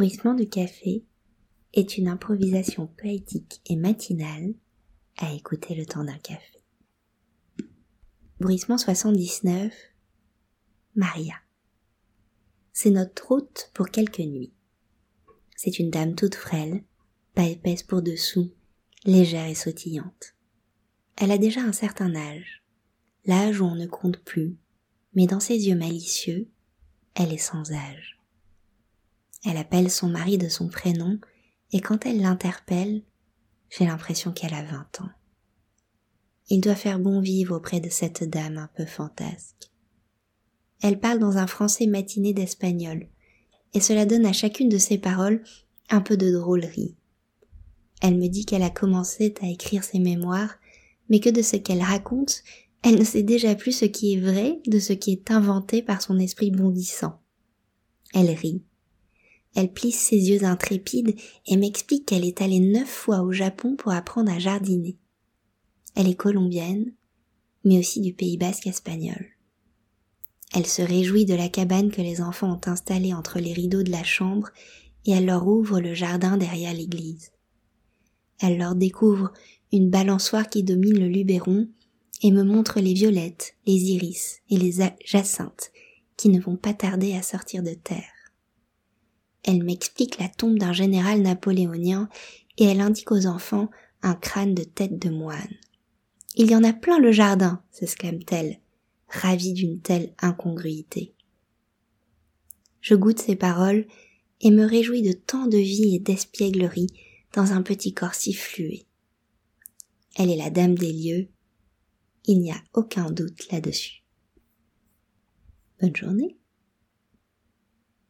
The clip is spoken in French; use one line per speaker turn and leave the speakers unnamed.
Bruissement de café est une improvisation poétique et matinale à écouter le temps d'un café. Bruissement 79 Maria. C'est notre route pour quelques nuits. C'est une dame toute frêle, pas épaisse pour dessous, légère et sautillante. Elle a déjà un certain âge, l'âge où on ne compte plus, mais dans ses yeux malicieux, elle est sans âge. Elle appelle son mari de son prénom, et quand elle l'interpelle, j'ai l'impression qu'elle a vingt ans. Il doit faire bon vivre auprès de cette dame un peu fantasque. Elle parle dans un français matiné d'espagnol, et cela donne à chacune de ses paroles un peu de drôlerie. Elle me dit qu'elle a commencé à écrire ses mémoires, mais que de ce qu'elle raconte, elle ne sait déjà plus ce qui est vrai de ce qui est inventé par son esprit bondissant. Elle rit. Elle plisse ses yeux intrépides et m'explique qu'elle est allée neuf fois au Japon pour apprendre à jardiner. Elle est colombienne, mais aussi du Pays basque espagnol. Elle se réjouit de la cabane que les enfants ont installée entre les rideaux de la chambre et elle leur ouvre le jardin derrière l'église. Elle leur découvre une balançoire qui domine le Luberon et me montre les violettes, les iris et les jacinthes qui ne vont pas tarder à sortir de terre. Elle m'explique la tombe d'un général napoléonien et elle indique aux enfants un crâne de tête de moine. Il y en a plein le jardin, s'exclame-t-elle, ravie d'une telle incongruité. Je goûte ces paroles et me réjouis de tant de vie et d'espièglerie dans un petit corps si flué. Elle est la dame des lieux, il n'y a aucun doute là-dessus. Bonne journée.